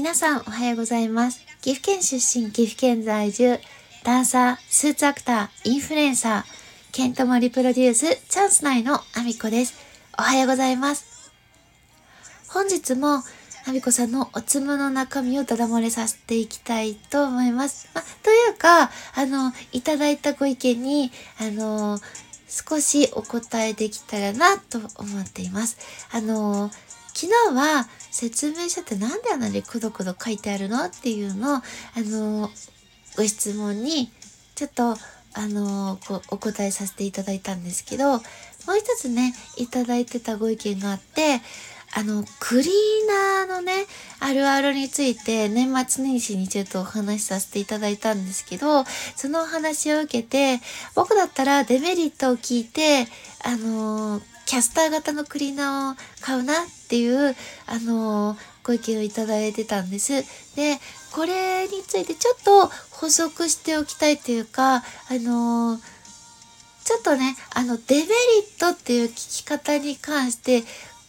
皆さんおはようございます。岐阜県出身、岐阜県在住、ダンサー、スーツアクター、インフルエンサー、ケントモリプロデュース、チャンス内のアミコです。おはようございます。本日も、アミコさんのおつむの中身をダダ漏れさせていきたいと思います。ま、というか、あの、いただいたご意見に、あの、少しお答えできたらなと思っています。あの、昨日は説明書ってなんであんなにくどくど書いてあるのっていうのを、あの、ご質問に、ちょっと、あの、こう、お答えさせていただいたんですけど、もう一つね、いただいてたご意見があって、あの、クリーナーのね、あるあるについて年末年始にちょっとお話しさせていただいたんですけど、そのお話を受けて、僕だったらデメリットを聞いて、あの、キャスター型のクリーナーを買うなっていう、あの、ご意見をいただいてたんです。で、これについてちょっと補足しておきたいというか、あの、ちょっとね、あの、デメリットっていう聞き方に関して、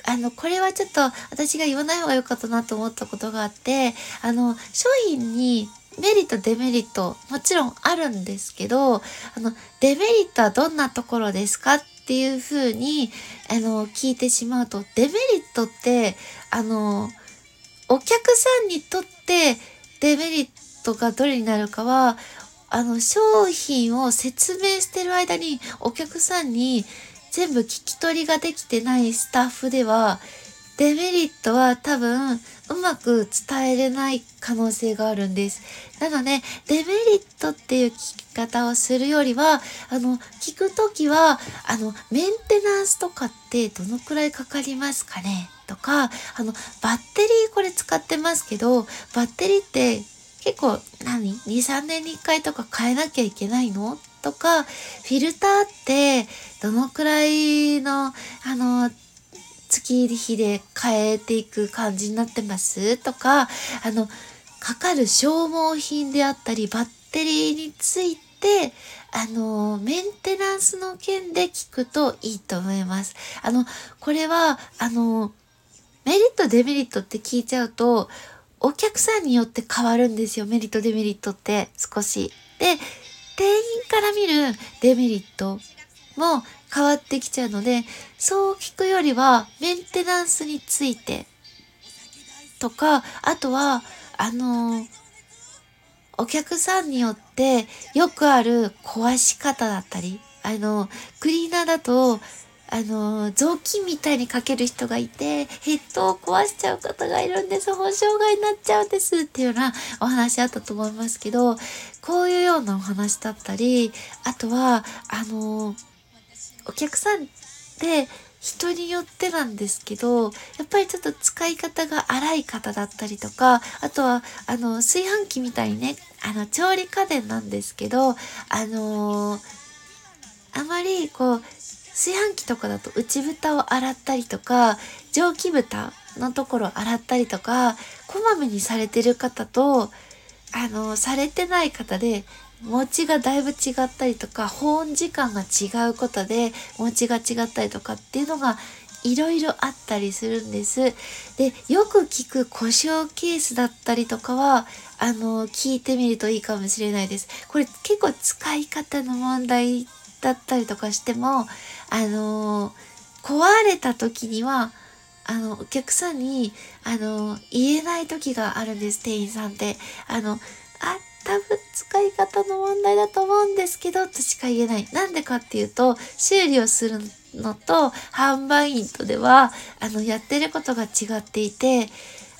あの、これはちょっと私が言わない方が良かったなと思ったことがあって、あの、商品にメリット、デメリット、もちろんあるんですけど、あの、デメリットはどんなところですかっっていうふうに、あの、聞いてしまうと、デメリットって、あの、お客さんにとってデメリットがどれになるかは、あの、商品を説明してる間にお客さんに全部聞き取りができてないスタッフでは、デメリットは多分うまく伝えれない可能性があるんです。なので、デメリットっていう聞き方をするよりは、あの、聞くときは、あの、メンテナンスとかってどのくらいかかりますかね？とか、あの、バッテリーこれ使ってますけど、バッテリーって結構何 ?2、3年に1回とか変えなきゃいけないの？とか、フィルターってどのくらいの、あの、月日で変えていく感じになってます？とか、あの、かかる消耗品であったり、バッテリーについて、あの、メンテナンスの件で聞くといいと思います。あの、これは、あの、メリット、デメリットって聞いちゃうと、お客さんによって変わるんですよ。メリット、デメリットって少し。で、店員から見るデメリットも変わってきちゃうので、そう聞くよりはメンテナンスについてとか、あとは、あの、お客さんによってよくある壊し方だったり、あの、クリーナーだと、あの、雑巾みたいにかける人がいて、ヘッドを壊しちゃう方がいるんです。保証外になっちゃうんです。っていうようなお話あったと思いますけど、こういうようなお話だったり、あとは、あの、お客さんって人によってなんですけど、やっぱりちょっと使い方が荒い方だったりとか、あとは、あの、炊飯器みたいにね、あの、調理家電なんですけど、あのあまりこう、炊飯器とかだと内蓋を洗ったりとか、蒸気蓋のところを洗ったりとか、こまめにされてる方と、あの、されてない方で、餅がだいぶ違ったりとか、保温時間が違うことで、餅が違ったりとかっていうのが、いろいろあったりするんです。で、よく聞く故障ケースだったりとかは、あの、聞いてみるといいかもしれないです。これ結構使い方の問題だったりとかしても、あの、壊れた時には、あの、お客さんに、あの、言えない時があるんです、店員さんって。あの、あ、多分使い方の問題だと思うんですけど、としか言えない。なんでかっていうと、修理をするのと販売員とでは、あの、やってることが違っていて、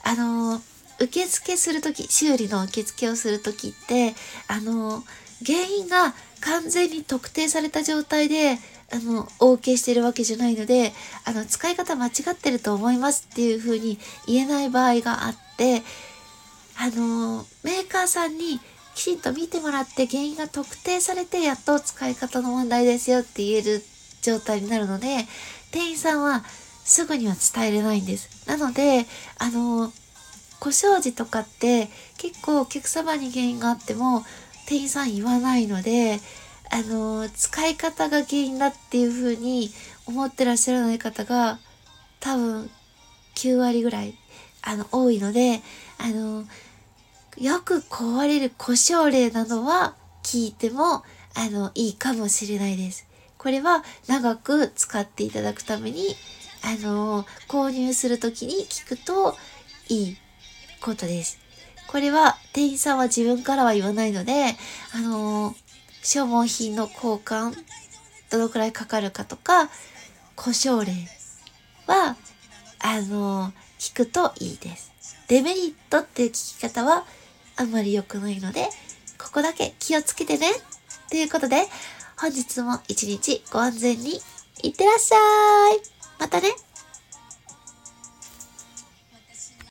あの、受付するとき、修理の受付をするときって、あの、原因が完全に特定された状態で、あの、お受けしてるわけじゃないので、あの、使い方間違ってると思いますっていう風に言えない場合があって、あの、メーカーさんにきちんと見てもらって原因が特定されてやっと使い方の問題ですよって言える状態になるので、店員さんはすぐには伝えれないんです。なので、あの、故障時とかって結構お客様に原因があっても店員さん言わないので、あの、使い方が原因だっていう風に思ってらっしゃらない方が多分9割ぐらいあの、多いので、あの、よく壊れる故障例などは聞いても、あの、いいかもしれないです。これは長く使っていただくために、あの、購入するときに聞くといいことです。これは店員さんは自分からは言わないので、あの、消耗品の交換、どのくらいかかるかとか、故障例は、あの、聞くといいです。デメリットっていう聞き方はあんまり良くないので、ここだけ気をつけてね。ということで、本日も一日ご安全にいってらっしゃい。またね。